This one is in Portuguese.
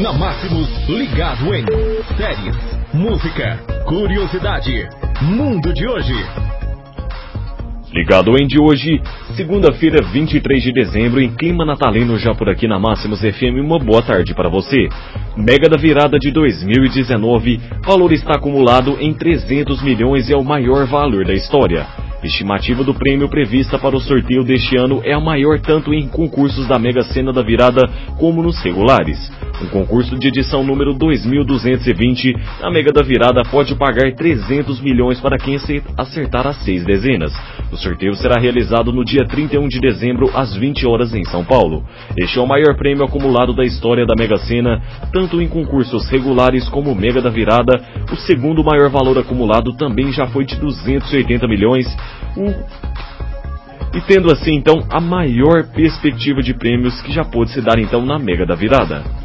Na Máximos, ligado em séries, música, curiosidade, mundo de hoje. Ligado em de hoje, segunda-feira, 23 de dezembro, em clima natalino já por aqui na Máximos FM. Uma boa tarde para você. Mega da virada de 2019, valor está acumulado em 300 milhões e é o maior valor da história. Estimativa do prêmio prevista para o sorteio deste ano é a maior tanto em concursos da Mega Sena da Virada como nos regulares. Um concurso de edição número 2220, a Mega da Virada pode pagar 300 milhões para quem acertar as seis dezenas. O sorteio será realizado no dia 31 de dezembro às 20 horas em São Paulo. Este é o maior prêmio acumulado da história da Mega Sena, tanto em concursos regulares como Mega da Virada. O segundo maior valor acumulado também já foi de 280 milhões e tendo assim então a maior perspectiva de prêmios que já pôde se dar então na Mega da Virada.